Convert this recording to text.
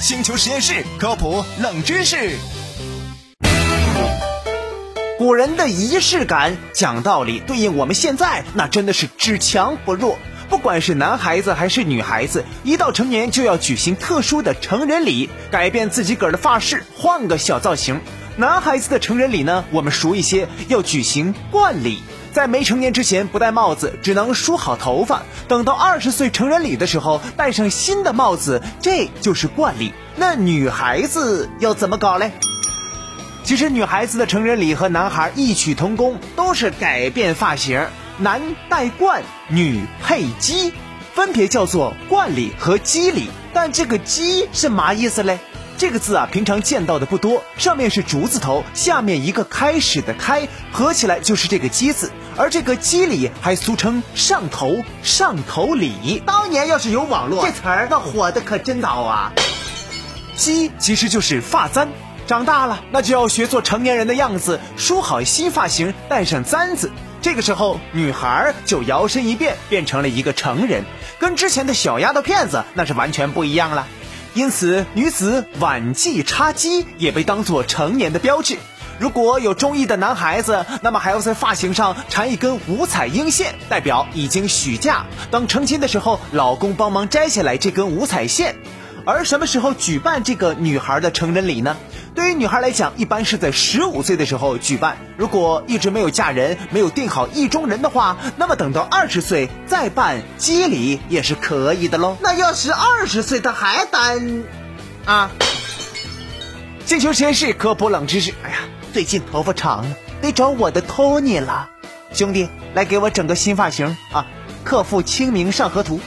星球实验室科普冷知识。古人的仪式感，讲道理，对应我们现在，那真的是只强不弱。不管是男孩子还是女孩子，一到成年就要举行特殊的成人礼，改变自己个儿的发饰，换个小造型。男孩子的成人礼呢，我们熟一些，要举行冠礼。在没成年之前不戴帽子，只能梳好头发。等到二十岁成人礼的时候，戴上新的帽子，这就是冠礼。那女孩子要怎么搞嘞？其实女孩子的成人礼和男孩异曲同工，都是改变发型，男戴冠，女配髻，分别叫做冠礼和髻礼。但这个髻是嘛意思嘞？这个字啊，平常见到的不多，上面是竹字头，下面一个开始的开，合起来就是这个鸡字。而这个髻礼还俗称上头上头礼。当年要是有网络，这词儿那火的可真早啊！鸡其实就是发簪。长大了，那就要学做成年人的样子，梳好新发型，戴上簪子。这个时候，女孩就摇身一变，变成了一个成人，跟之前的小丫头片子那是完全不一样了。因此，女子晚髻插髻也被当作成年的标志。如果有中意的男孩子，那么还要在发型上缠一根五彩缨线，代表已经许嫁。当成亲的时候，老公帮忙摘下来这根五彩线。而什么时候举办这个女孩的成人礼呢？对于女孩来讲，一般是在十五岁的时候举办。如果一直没有嫁人，没有定好意中人的话，那么等到二十岁再办接礼也是可以的喽。那要是二十岁他还单，啊？星球实验室科普冷知识。哎呀，最近头发长了，得找我的托尼了。兄弟，来给我整个新发型啊！克复清明上河图。